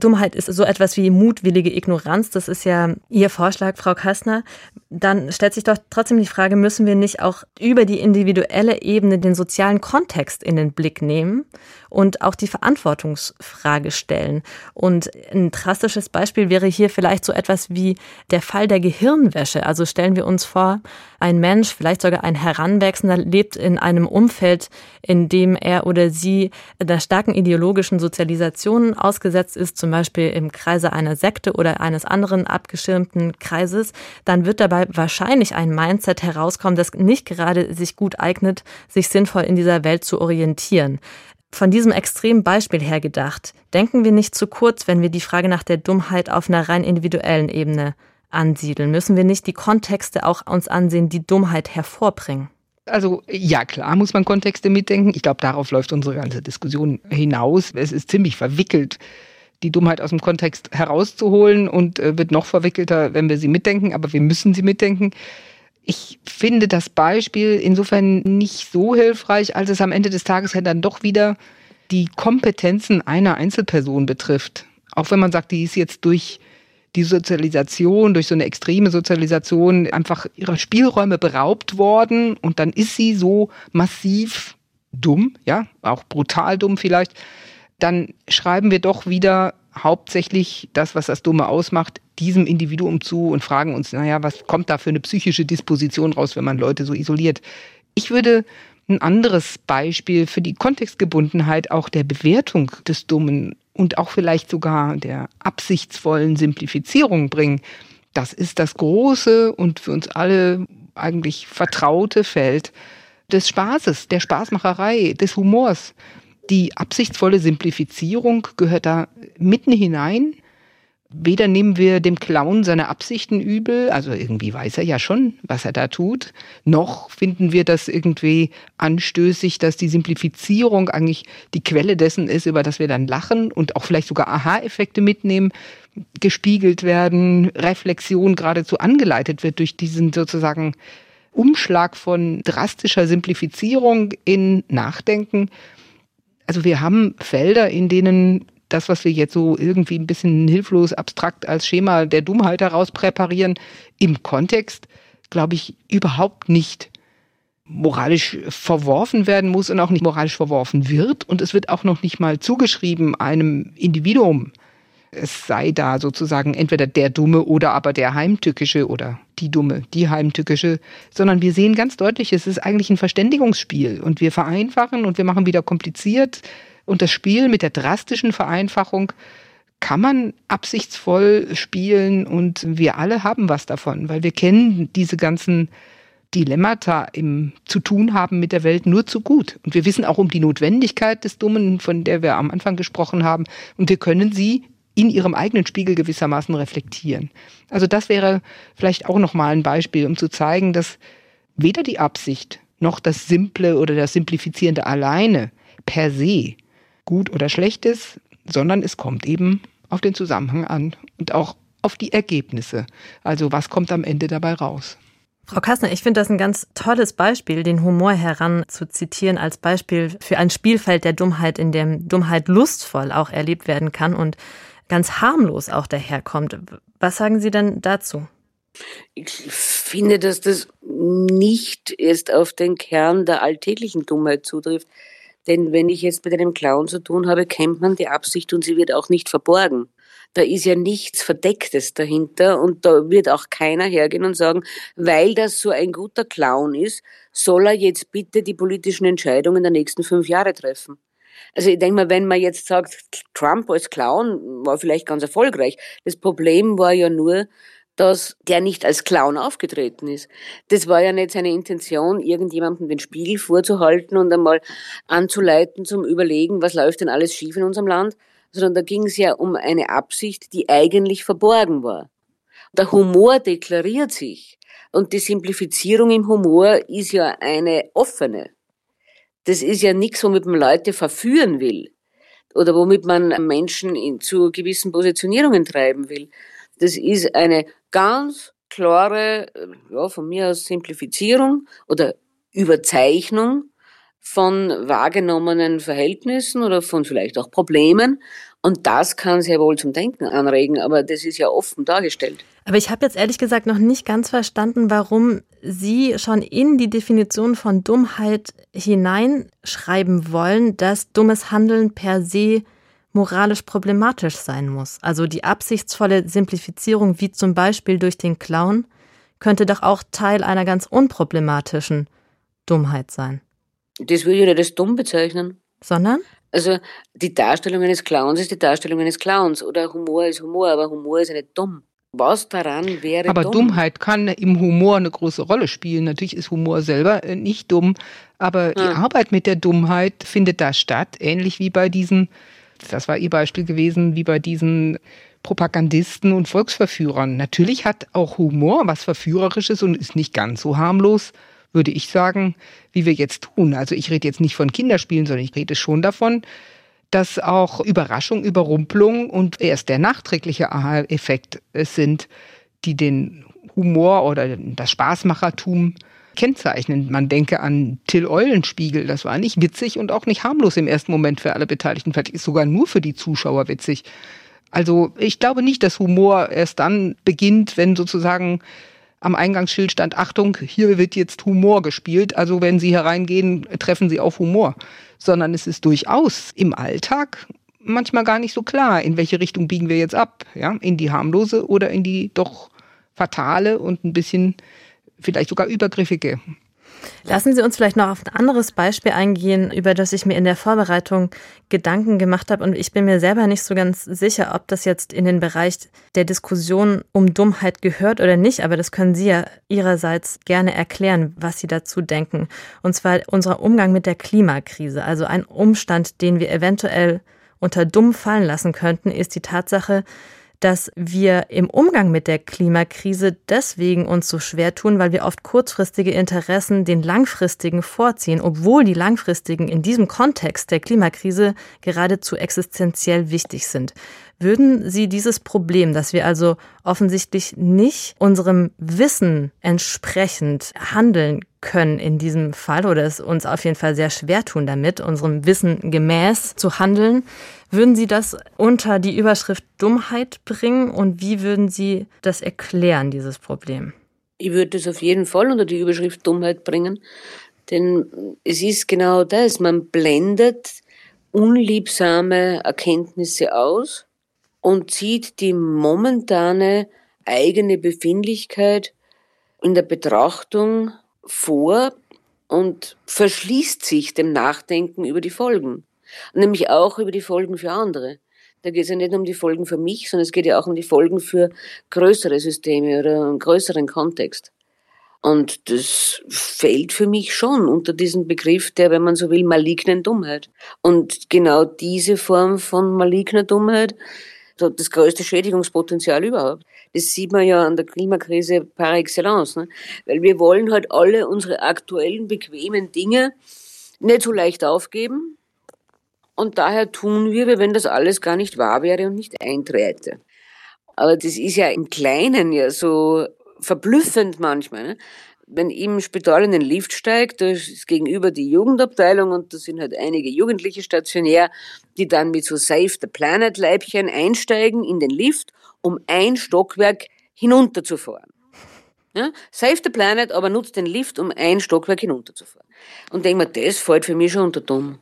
Dummheit ist so etwas wie mutwillige Ignoranz. Das ist ja Ihr Vorschlag, Frau Kastner. Dann stellt sich doch trotzdem die Frage, müssen wir nicht auch über die individuelle Ebene den sozialen Kontext in den Blick nehmen und auch die Verantwortungsfrage stellen? Und ein drastisches Beispiel wäre hier vielleicht so etwas wie der Fall der Gehirnwäsche. Also stellen wir uns vor, ein Mensch, vielleicht sogar ein Heranwachsender, lebt in einem Umfeld, in dem er oder sie einer starken ideologischen Sozialisation ausgesetzt ist, zum Beispiel im Kreise einer Sekte oder eines anderen abgeschirmten Kreises, dann wird dabei wahrscheinlich ein Mindset herauskommen, das nicht gerade sich gut eignet, sich sinnvoll in dieser Welt zu orientieren. Von diesem extremen Beispiel her gedacht, denken wir nicht zu kurz, wenn wir die Frage nach der Dummheit auf einer rein individuellen Ebene ansiedeln? Müssen wir nicht die Kontexte auch uns ansehen, die Dummheit hervorbringen? Also ja, klar muss man Kontexte mitdenken. Ich glaube, darauf läuft unsere ganze Diskussion hinaus. Es ist ziemlich verwickelt, die Dummheit aus dem Kontext herauszuholen und äh, wird noch verwickelter, wenn wir sie mitdenken, aber wir müssen sie mitdenken. Ich finde das Beispiel insofern nicht so hilfreich, als es am Ende des Tages ja dann doch wieder die Kompetenzen einer Einzelperson betrifft. Auch wenn man sagt, die ist jetzt durch die Sozialisation, durch so eine extreme Sozialisation einfach ihrer Spielräume beraubt worden und dann ist sie so massiv dumm, ja, auch brutal dumm vielleicht, dann schreiben wir doch wieder hauptsächlich das, was das Dumme ausmacht, diesem Individuum zu und fragen uns, naja, was kommt da für eine psychische Disposition raus, wenn man Leute so isoliert? Ich würde ein anderes Beispiel für die Kontextgebundenheit auch der Bewertung des Dummen und auch vielleicht sogar der absichtsvollen Simplifizierung bringen. Das ist das große und für uns alle eigentlich vertraute Feld des Spaßes, der Spaßmacherei, des Humors. Die absichtsvolle Simplifizierung gehört da mitten hinein weder nehmen wir dem Clown seine Absichten übel, also irgendwie weiß er ja schon, was er da tut, noch finden wir das irgendwie anstößig, dass die Simplifizierung eigentlich die Quelle dessen ist, über das wir dann lachen und auch vielleicht sogar Aha-Effekte mitnehmen, gespiegelt werden, Reflexion geradezu angeleitet wird durch diesen sozusagen Umschlag von drastischer Simplifizierung in Nachdenken. Also wir haben Felder, in denen das, was wir jetzt so irgendwie ein bisschen hilflos abstrakt als Schema der Dummheit heraus präparieren, im Kontext, glaube ich, überhaupt nicht moralisch verworfen werden muss und auch nicht moralisch verworfen wird. Und es wird auch noch nicht mal zugeschrieben einem Individuum. Es sei da sozusagen entweder der Dumme oder aber der Heimtückische oder die Dumme, die Heimtückische, sondern wir sehen ganz deutlich, es ist eigentlich ein Verständigungsspiel und wir vereinfachen und wir machen wieder kompliziert und das Spiel mit der drastischen Vereinfachung kann man absichtsvoll spielen und wir alle haben was davon, weil wir kennen diese ganzen Dilemmata im zu tun haben mit der Welt nur zu gut. Und wir wissen auch um die Notwendigkeit des Dummen, von der wir am Anfang gesprochen haben. Und wir können sie in ihrem eigenen Spiegel gewissermaßen reflektieren. Also das wäre vielleicht auch nochmal ein Beispiel, um zu zeigen, dass weder die Absicht noch das Simple oder das Simplifizierende alleine per se gut oder schlecht ist, sondern es kommt eben auf den Zusammenhang an und auch auf die Ergebnisse. Also was kommt am Ende dabei raus? Frau Kassner, ich finde das ein ganz tolles Beispiel, den Humor heranzuzitieren als Beispiel für ein Spielfeld der Dummheit, in dem Dummheit lustvoll auch erlebt werden kann und ganz harmlos auch daherkommt. Was sagen Sie denn dazu? Ich finde, dass das nicht erst auf den Kern der alltäglichen Dummheit zutrifft. Denn wenn ich jetzt mit einem Clown zu tun habe, kennt man die Absicht und sie wird auch nicht verborgen. Da ist ja nichts Verdecktes dahinter und da wird auch keiner hergehen und sagen, weil das so ein guter Clown ist, soll er jetzt bitte die politischen Entscheidungen der nächsten fünf Jahre treffen. Also ich denke mal, wenn man jetzt sagt, Trump als Clown war vielleicht ganz erfolgreich. Das Problem war ja nur, dass der nicht als Clown aufgetreten ist. Das war ja nicht seine Intention, irgendjemandem den Spiegel vorzuhalten und einmal anzuleiten zum Überlegen, was läuft denn alles schief in unserem Land, sondern da ging es ja um eine Absicht, die eigentlich verborgen war. Der Humor deklariert sich und die Simplifizierung im Humor ist ja eine offene. Das ist ja nichts, womit man Leute verführen will oder womit man Menschen in, zu gewissen Positionierungen treiben will. Das ist eine ganz klare, ja, von mir aus Simplifizierung oder Überzeichnung von wahrgenommenen Verhältnissen oder von vielleicht auch Problemen. Und das kann sehr wohl zum Denken anregen, aber das ist ja offen dargestellt. Aber ich habe jetzt ehrlich gesagt noch nicht ganz verstanden, warum Sie schon in die Definition von Dummheit hineinschreiben wollen, dass dummes Handeln per se moralisch problematisch sein muss. Also die absichtsvolle Simplifizierung, wie zum Beispiel durch den Clown, könnte doch auch Teil einer ganz unproblematischen Dummheit sein. Das würde ich nicht als dumm bezeichnen. Sondern? Also die Darstellung eines Clowns ist die Darstellung eines Clowns oder Humor ist Humor, aber Humor ist ja nicht dumm. Was daran wäre Aber dumm? Dummheit kann im Humor eine große Rolle spielen. Natürlich ist Humor selber äh, nicht dumm, aber die Arbeit mit der Dummheit findet da statt, ähnlich wie bei diesen, das war Ihr Beispiel gewesen, wie bei diesen Propagandisten und Volksverführern. Natürlich hat auch Humor was Verführerisches und ist nicht ganz so harmlos würde ich sagen, wie wir jetzt tun. Also ich rede jetzt nicht von Kinderspielen, sondern ich rede schon davon, dass auch Überraschung, Überrumpelung und erst der nachträgliche Aha-Effekt es sind, die den Humor oder das Spaßmachertum kennzeichnen. Man denke an Till Eulenspiegel, das war nicht witzig und auch nicht harmlos im ersten Moment für alle Beteiligten, vielleicht ist sogar nur für die Zuschauer witzig. Also ich glaube nicht, dass Humor erst dann beginnt, wenn sozusagen am Eingangsschild stand, Achtung, hier wird jetzt Humor gespielt. Also wenn Sie hereingehen, treffen Sie auf Humor. Sondern es ist durchaus im Alltag manchmal gar nicht so klar, in welche Richtung biegen wir jetzt ab. Ja? In die harmlose oder in die doch fatale und ein bisschen vielleicht sogar übergriffige. Lassen Sie uns vielleicht noch auf ein anderes Beispiel eingehen, über das ich mir in der Vorbereitung Gedanken gemacht habe. Und ich bin mir selber nicht so ganz sicher, ob das jetzt in den Bereich der Diskussion um Dummheit gehört oder nicht. Aber das können Sie ja Ihrerseits gerne erklären, was Sie dazu denken. Und zwar unser Umgang mit der Klimakrise. Also ein Umstand, den wir eventuell unter dumm fallen lassen könnten, ist die Tatsache, dass wir im Umgang mit der Klimakrise deswegen uns so schwer tun, weil wir oft kurzfristige Interessen den langfristigen vorziehen, obwohl die langfristigen in diesem Kontext der Klimakrise geradezu existenziell wichtig sind. Würden Sie dieses Problem, dass wir also offensichtlich nicht unserem Wissen entsprechend handeln können in diesem Fall oder es uns auf jeden Fall sehr schwer tun damit, unserem Wissen gemäß zu handeln, würden Sie das unter die Überschrift Dummheit bringen und wie würden Sie das erklären, dieses Problem? Ich würde es auf jeden Fall unter die Überschrift Dummheit bringen, denn es ist genau das, man blendet unliebsame Erkenntnisse aus und zieht die momentane eigene Befindlichkeit in der Betrachtung vor und verschließt sich dem Nachdenken über die Folgen, nämlich auch über die Folgen für andere. Da geht es ja nicht um die Folgen für mich, sondern es geht ja auch um die Folgen für größere Systeme oder einen größeren Kontext. Und das fällt für mich schon unter diesen Begriff der, wenn man so will, malignen Dummheit. Und genau diese Form von maligner Dummheit, das größte Schädigungspotenzial überhaupt. Das sieht man ja an der Klimakrise par excellence. Ne? Weil wir wollen halt alle unsere aktuellen, bequemen Dinge nicht so leicht aufgeben. Und daher tun wir, wie wenn das alles gar nicht wahr wäre und nicht einträte. Aber das ist ja im Kleinen ja so verblüffend manchmal. Ne? Wenn ich im Spital in den Lift steigt, da ist gegenüber die Jugendabteilung und da sind halt einige Jugendliche stationär, die dann mit so Save the Planet Leibchen einsteigen in den Lift, um ein Stockwerk hinunterzufahren. Ja? Save the Planet, aber nutzt den Lift, um ein Stockwerk hinunterzufahren. Und denk mir, das fällt für mich schon unter dumm.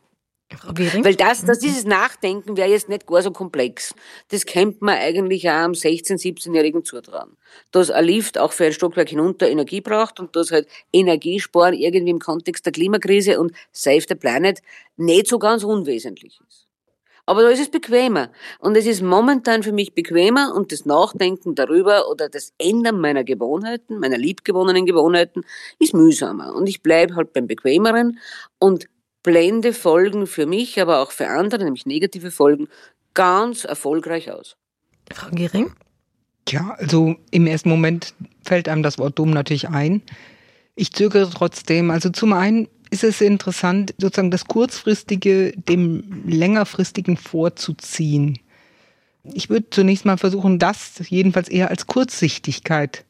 Weil das, das, dieses Nachdenken wäre jetzt nicht gar so komplex. Das kennt man eigentlich auch am 16-, 17-Jährigen zutrauen. Dass ein Lift auch für ein Stockwerk hinunter Energie braucht und dass halt Energiesparen irgendwie im Kontext der Klimakrise und Save the Planet nicht so ganz unwesentlich ist. Aber da ist es bequemer. Und es ist momentan für mich bequemer und das Nachdenken darüber oder das Ändern meiner Gewohnheiten, meiner liebgewonnenen Gewohnheiten, ist mühsamer. Und ich bleibe halt beim Bequemeren und blende Folgen für mich, aber auch für andere, nämlich negative Folgen, ganz erfolgreich aus. Frau Gering? Ja, also im ersten Moment fällt einem das Wort dumm natürlich ein. Ich zögere trotzdem. Also zum einen ist es interessant, sozusagen das Kurzfristige dem Längerfristigen vorzuziehen. Ich würde zunächst mal versuchen, das jedenfalls eher als Kurzsichtigkeit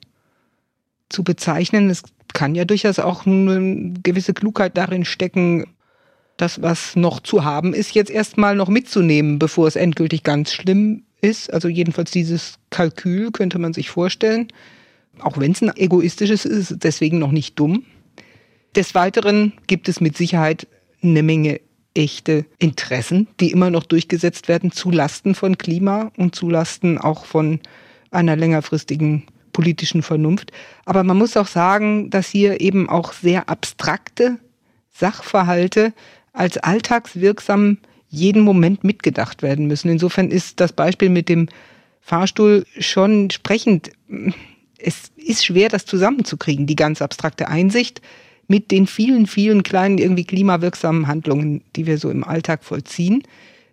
zu bezeichnen. Es kann ja durchaus auch eine gewisse Klugheit darin stecken, das, was noch zu haben ist, jetzt erstmal noch mitzunehmen, bevor es endgültig ganz schlimm ist. Also jedenfalls dieses Kalkül könnte man sich vorstellen. Auch wenn es ein egoistisches ist, ist deswegen noch nicht dumm. Des Weiteren gibt es mit Sicherheit eine Menge echte Interessen, die immer noch durchgesetzt werden, zu Lasten von Klima und zu Lasten auch von einer längerfristigen politischen Vernunft. Aber man muss auch sagen, dass hier eben auch sehr abstrakte Sachverhalte als alltagswirksam jeden Moment mitgedacht werden müssen. Insofern ist das Beispiel mit dem Fahrstuhl schon sprechend. Es ist schwer, das zusammenzukriegen, die ganz abstrakte Einsicht mit den vielen, vielen kleinen, irgendwie klimawirksamen Handlungen, die wir so im Alltag vollziehen.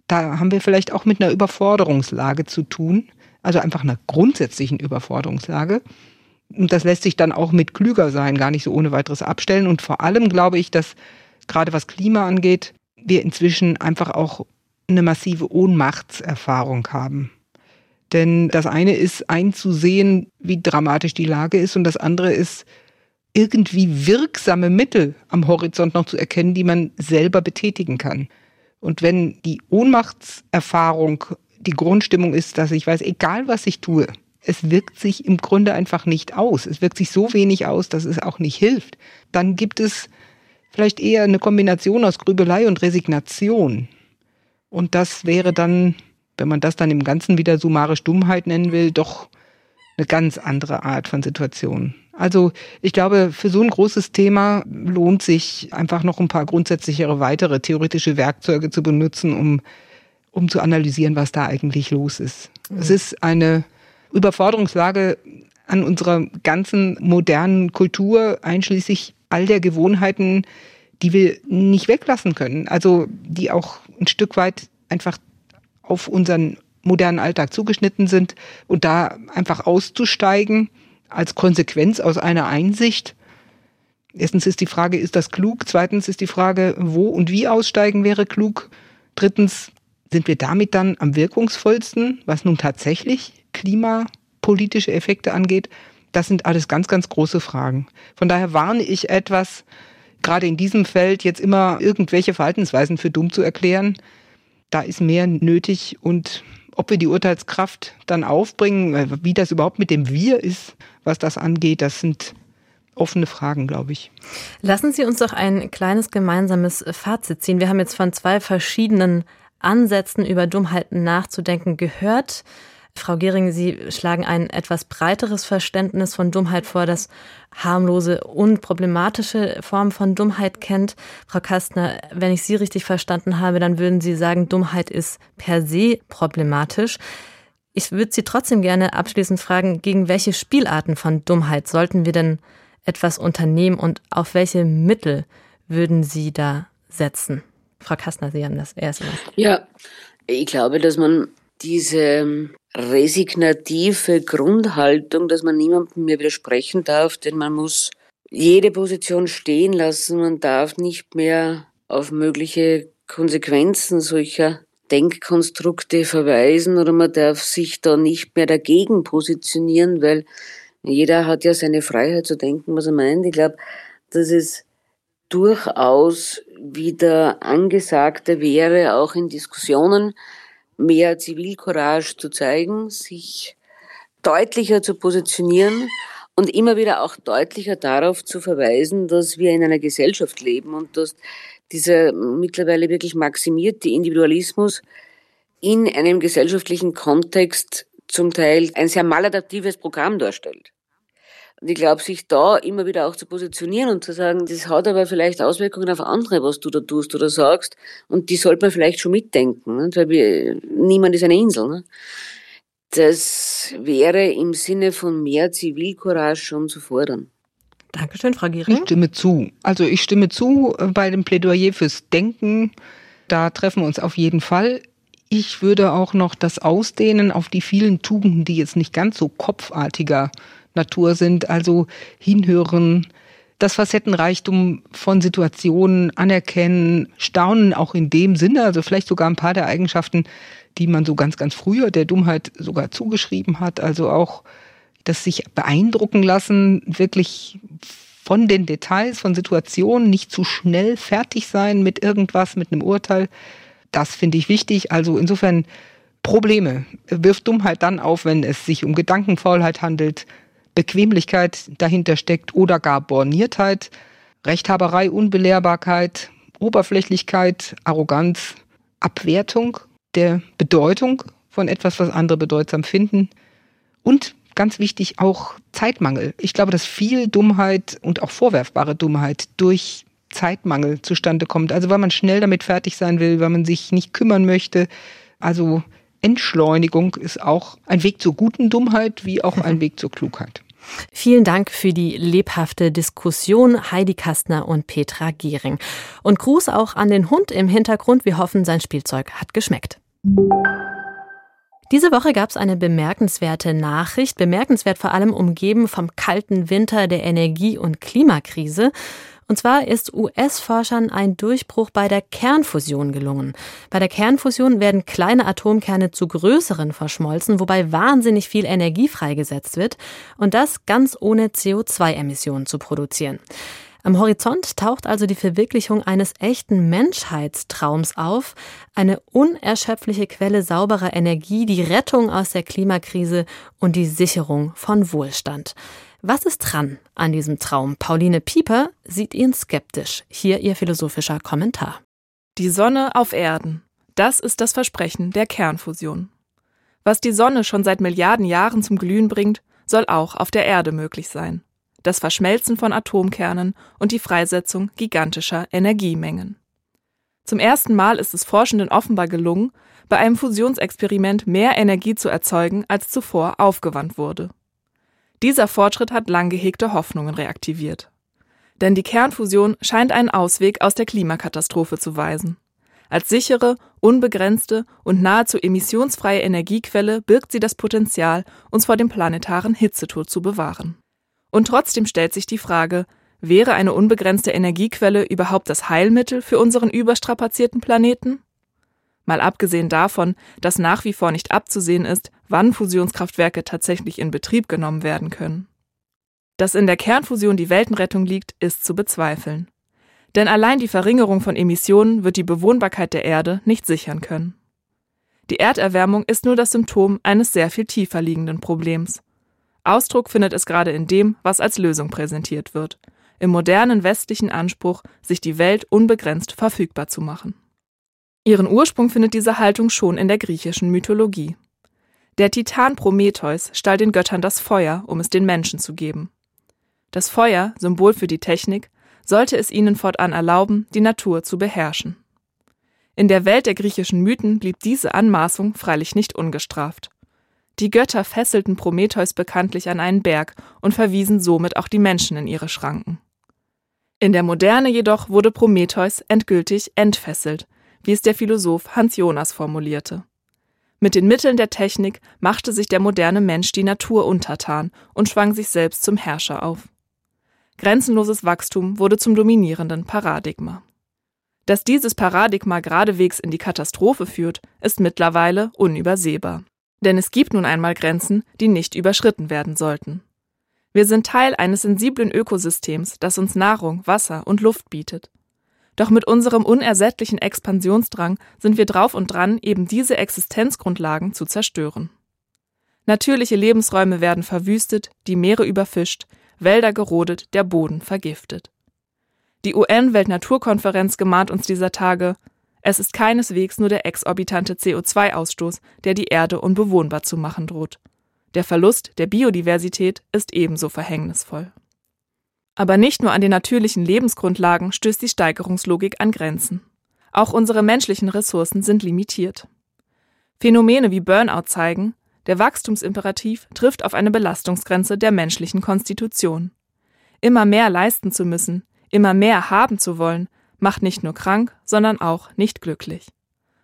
Da haben wir vielleicht auch mit einer Überforderungslage zu tun, also einfach einer grundsätzlichen Überforderungslage. Und das lässt sich dann auch mit klüger sein gar nicht so ohne weiteres abstellen. Und vor allem glaube ich, dass gerade was Klima angeht, wir inzwischen einfach auch eine massive Ohnmachtserfahrung haben. Denn das eine ist einzusehen, wie dramatisch die Lage ist und das andere ist irgendwie wirksame Mittel am Horizont noch zu erkennen, die man selber betätigen kann. Und wenn die Ohnmachtserfahrung die Grundstimmung ist, dass ich weiß, egal was ich tue, es wirkt sich im Grunde einfach nicht aus. Es wirkt sich so wenig aus, dass es auch nicht hilft. Dann gibt es vielleicht eher eine Kombination aus Grübelei und Resignation. Und das wäre dann, wenn man das dann im Ganzen wieder summarisch Dummheit nennen will, doch eine ganz andere Art von Situation. Also ich glaube, für so ein großes Thema lohnt sich einfach noch ein paar grundsätzlichere weitere theoretische Werkzeuge zu benutzen, um, um zu analysieren, was da eigentlich los ist. Mhm. Es ist eine Überforderungslage an unserer ganzen modernen Kultur, einschließlich all der Gewohnheiten, die wir nicht weglassen können. Also die auch ein Stück weit einfach auf unseren modernen Alltag zugeschnitten sind und da einfach auszusteigen als Konsequenz aus einer Einsicht. Erstens ist die Frage, ist das klug? Zweitens ist die Frage, wo und wie aussteigen wäre klug? Drittens, sind wir damit dann am wirkungsvollsten, was nun tatsächlich klimapolitische Effekte angeht? Das sind alles ganz, ganz große Fragen. Von daher warne ich etwas, gerade in diesem Feld jetzt immer irgendwelche Verhaltensweisen für dumm zu erklären. Da ist mehr nötig und ob wir die Urteilskraft dann aufbringen, wie das überhaupt mit dem Wir ist, was das angeht, das sind offene Fragen, glaube ich. Lassen Sie uns doch ein kleines gemeinsames Fazit ziehen. Wir haben jetzt von zwei verschiedenen Ansätzen über Dummheiten nachzudenken gehört. Frau Gehring, Sie schlagen ein etwas breiteres Verständnis von Dummheit vor, das harmlose, unproblematische Formen von Dummheit kennt. Frau Kastner, wenn ich Sie richtig verstanden habe, dann würden Sie sagen, Dummheit ist per se problematisch. Ich würde Sie trotzdem gerne abschließend fragen, gegen welche Spielarten von Dummheit sollten wir denn etwas unternehmen und auf welche Mittel würden Sie da setzen? Frau Kastner, Sie haben das erste Mal. Ja, ich glaube, dass man diese resignative Grundhaltung, dass man niemandem mehr widersprechen darf, denn man muss jede Position stehen lassen, man darf nicht mehr auf mögliche Konsequenzen solcher Denkkonstrukte verweisen oder man darf sich da nicht mehr dagegen positionieren, weil jeder hat ja seine Freiheit zu denken, was er meint. Ich glaube, dass es durchaus wieder angesagter wäre, auch in Diskussionen, mehr Zivilcourage zu zeigen, sich deutlicher zu positionieren und immer wieder auch deutlicher darauf zu verweisen, dass wir in einer Gesellschaft leben und dass dieser mittlerweile wirklich maximierte Individualismus in einem gesellschaftlichen Kontext zum Teil ein sehr maladaptives Programm darstellt. Und ich glaube, sich da immer wieder auch zu positionieren und zu sagen, das hat aber vielleicht Auswirkungen auf andere, was du da tust oder sagst. Und die sollte man vielleicht schon mitdenken, ne? weil wir, niemand ist eine Insel. Ne? Das wäre im Sinne von mehr Zivilcourage schon zu fordern. Dankeschön, Frau Giering. Ich stimme zu. Also ich stimme zu bei dem Plädoyer fürs Denken. Da treffen wir uns auf jeden Fall. Ich würde auch noch das ausdehnen auf die vielen Tugenden, die jetzt nicht ganz so kopfartiger Natur sind, also hinhören, das Facettenreichtum von Situationen anerkennen, staunen auch in dem Sinne, also vielleicht sogar ein paar der Eigenschaften, die man so ganz, ganz früher der Dummheit sogar zugeschrieben hat, also auch das sich beeindrucken lassen, wirklich von den Details, von Situationen, nicht zu schnell fertig sein mit irgendwas, mit einem Urteil. Das finde ich wichtig. Also insofern Probleme wirft Dummheit dann auf, wenn es sich um Gedankenfaulheit handelt, Bequemlichkeit dahinter steckt oder gar Borniertheit, Rechthaberei, Unbelehrbarkeit, Oberflächlichkeit, Arroganz, Abwertung der Bedeutung von etwas, was andere bedeutsam finden und ganz wichtig auch Zeitmangel. Ich glaube, dass viel Dummheit und auch vorwerfbare Dummheit durch Zeitmangel zustande kommt. Also weil man schnell damit fertig sein will, weil man sich nicht kümmern möchte. Also Entschleunigung ist auch ein Weg zur guten Dummheit wie auch ein <laughs> Weg zur Klugheit. Vielen Dank für die lebhafte Diskussion, Heidi Kastner und Petra Gehring. Und Gruß auch an den Hund im Hintergrund. Wir hoffen, sein Spielzeug hat geschmeckt. Diese Woche gab es eine bemerkenswerte Nachricht, bemerkenswert vor allem umgeben vom kalten Winter der Energie- und Klimakrise. Und zwar ist US-Forschern ein Durchbruch bei der Kernfusion gelungen. Bei der Kernfusion werden kleine Atomkerne zu größeren verschmolzen, wobei wahnsinnig viel Energie freigesetzt wird und das ganz ohne CO2-Emissionen zu produzieren. Am Horizont taucht also die Verwirklichung eines echten Menschheitstraums auf, eine unerschöpfliche Quelle sauberer Energie, die Rettung aus der Klimakrise und die Sicherung von Wohlstand. Was ist dran an diesem Traum? Pauline Pieper sieht ihn skeptisch. Hier ihr philosophischer Kommentar. Die Sonne auf Erden. Das ist das Versprechen der Kernfusion. Was die Sonne schon seit Milliarden Jahren zum Glühen bringt, soll auch auf der Erde möglich sein. Das Verschmelzen von Atomkernen und die Freisetzung gigantischer Energiemengen. Zum ersten Mal ist es Forschenden offenbar gelungen, bei einem Fusionsexperiment mehr Energie zu erzeugen, als zuvor aufgewandt wurde. Dieser Fortschritt hat lang gehegte Hoffnungen reaktiviert. Denn die Kernfusion scheint einen Ausweg aus der Klimakatastrophe zu weisen. Als sichere, unbegrenzte und nahezu emissionsfreie Energiequelle birgt sie das Potenzial, uns vor dem planetaren Hitzetod zu bewahren. Und trotzdem stellt sich die Frage, wäre eine unbegrenzte Energiequelle überhaupt das Heilmittel für unseren überstrapazierten Planeten? Mal abgesehen davon, dass nach wie vor nicht abzusehen ist, wann Fusionskraftwerke tatsächlich in Betrieb genommen werden können. Dass in der Kernfusion die Weltenrettung liegt, ist zu bezweifeln. Denn allein die Verringerung von Emissionen wird die Bewohnbarkeit der Erde nicht sichern können. Die Erderwärmung ist nur das Symptom eines sehr viel tiefer liegenden Problems. Ausdruck findet es gerade in dem, was als Lösung präsentiert wird, im modernen westlichen Anspruch, sich die Welt unbegrenzt verfügbar zu machen. Ihren Ursprung findet diese Haltung schon in der griechischen Mythologie. Der Titan Prometheus stahl den Göttern das Feuer, um es den Menschen zu geben. Das Feuer, Symbol für die Technik, sollte es ihnen fortan erlauben, die Natur zu beherrschen. In der Welt der griechischen Mythen blieb diese Anmaßung freilich nicht ungestraft. Die Götter fesselten Prometheus bekanntlich an einen Berg und verwiesen somit auch die Menschen in ihre Schranken. In der Moderne jedoch wurde Prometheus endgültig entfesselt, wie es der Philosoph Hans Jonas formulierte. Mit den Mitteln der Technik machte sich der moderne Mensch die Natur untertan und schwang sich selbst zum Herrscher auf. Grenzenloses Wachstum wurde zum dominierenden Paradigma. Dass dieses Paradigma geradewegs in die Katastrophe führt, ist mittlerweile unübersehbar. Denn es gibt nun einmal Grenzen, die nicht überschritten werden sollten. Wir sind Teil eines sensiblen Ökosystems, das uns Nahrung, Wasser und Luft bietet. Doch mit unserem unersättlichen Expansionsdrang sind wir drauf und dran, eben diese Existenzgrundlagen zu zerstören. Natürliche Lebensräume werden verwüstet, die Meere überfischt, Wälder gerodet, der Boden vergiftet. Die UN-Weltnaturkonferenz gemahnt uns dieser Tage, es ist keineswegs nur der exorbitante CO2-Ausstoß, der die Erde unbewohnbar zu machen droht. Der Verlust der Biodiversität ist ebenso verhängnisvoll. Aber nicht nur an den natürlichen Lebensgrundlagen stößt die Steigerungslogik an Grenzen. Auch unsere menschlichen Ressourcen sind limitiert. Phänomene wie Burnout zeigen, der Wachstumsimperativ trifft auf eine Belastungsgrenze der menschlichen Konstitution. Immer mehr leisten zu müssen, immer mehr haben zu wollen, macht nicht nur krank, sondern auch nicht glücklich.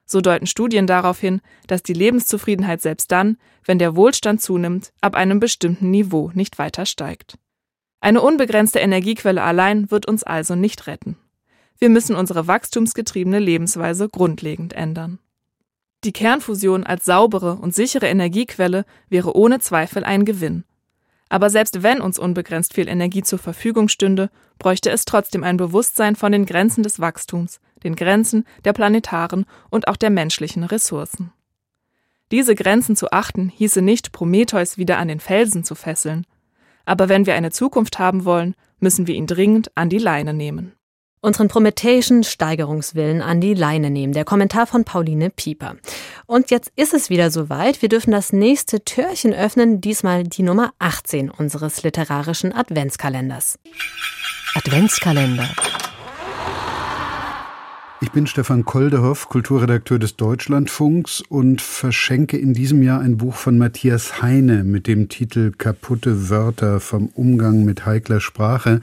So deuten Studien darauf hin, dass die Lebenszufriedenheit selbst dann, wenn der Wohlstand zunimmt, ab einem bestimmten Niveau nicht weiter steigt. Eine unbegrenzte Energiequelle allein wird uns also nicht retten. Wir müssen unsere wachstumsgetriebene Lebensweise grundlegend ändern. Die Kernfusion als saubere und sichere Energiequelle wäre ohne Zweifel ein Gewinn. Aber selbst wenn uns unbegrenzt viel Energie zur Verfügung stünde, bräuchte es trotzdem ein Bewusstsein von den Grenzen des Wachstums, den Grenzen der planetaren und auch der menschlichen Ressourcen. Diese Grenzen zu achten, hieße nicht, Prometheus wieder an den Felsen zu fesseln. Aber wenn wir eine Zukunft haben wollen, müssen wir ihn dringend an die Leine nehmen unseren prometheischen Steigerungswillen an die Leine nehmen. Der Kommentar von Pauline Pieper. Und jetzt ist es wieder soweit. Wir dürfen das nächste Türchen öffnen, diesmal die Nummer 18 unseres literarischen Adventskalenders. Adventskalender. Ich bin Stefan Koldehoff, Kulturredakteur des Deutschlandfunks und verschenke in diesem Jahr ein Buch von Matthias Heine mit dem Titel Kaputte Wörter vom Umgang mit heikler Sprache.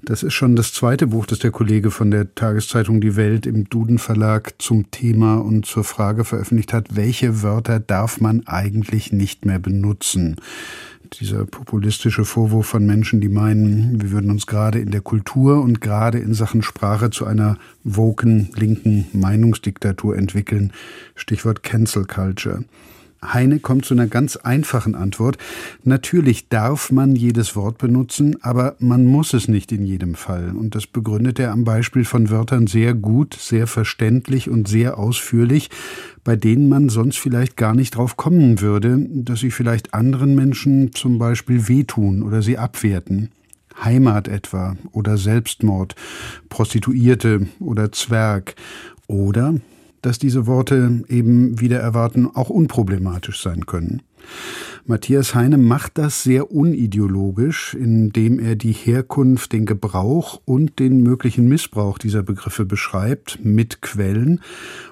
Das ist schon das zweite Buch, das der Kollege von der Tageszeitung Die Welt im Duden Verlag zum Thema und zur Frage veröffentlicht hat, welche Wörter darf man eigentlich nicht mehr benutzen? Dieser populistische Vorwurf von Menschen, die meinen, wir würden uns gerade in der Kultur und gerade in Sachen Sprache zu einer woken linken Meinungsdiktatur entwickeln. Stichwort Cancel Culture. Heine kommt zu einer ganz einfachen Antwort. Natürlich darf man jedes Wort benutzen, aber man muss es nicht in jedem Fall. Und das begründet er am Beispiel von Wörtern sehr gut, sehr verständlich und sehr ausführlich, bei denen man sonst vielleicht gar nicht drauf kommen würde, dass sie vielleicht anderen Menschen zum Beispiel wehtun oder sie abwerten. Heimat etwa oder Selbstmord, Prostituierte oder Zwerg oder dass diese Worte eben wieder erwarten auch unproblematisch sein können. Matthias Heine macht das sehr unideologisch, indem er die Herkunft, den Gebrauch und den möglichen Missbrauch dieser Begriffe beschreibt mit Quellen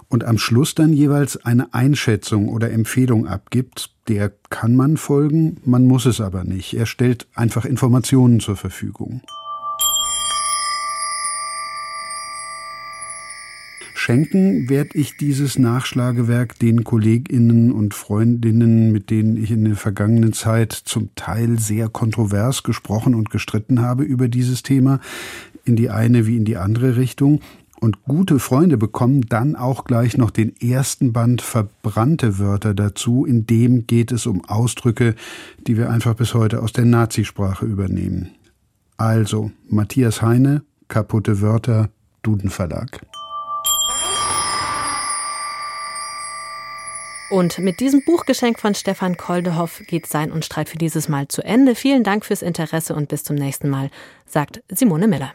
und am Schluss dann jeweils eine Einschätzung oder Empfehlung abgibt. Der kann man folgen, man muss es aber nicht. Er stellt einfach Informationen zur Verfügung. Schenken werde ich dieses Nachschlagewerk den Kolleginnen und Freundinnen, mit denen ich in der vergangenen Zeit zum Teil sehr kontrovers gesprochen und gestritten habe über dieses Thema, in die eine wie in die andere Richtung. Und gute Freunde bekommen dann auch gleich noch den ersten Band verbrannte Wörter dazu. In dem geht es um Ausdrücke, die wir einfach bis heute aus der Nazisprache übernehmen. Also, Matthias Heine, kaputte Wörter, Duden Und mit diesem Buchgeschenk von Stefan Koldehoff geht Sein und Streit für dieses Mal zu Ende. Vielen Dank fürs Interesse und bis zum nächsten Mal, sagt Simone Miller.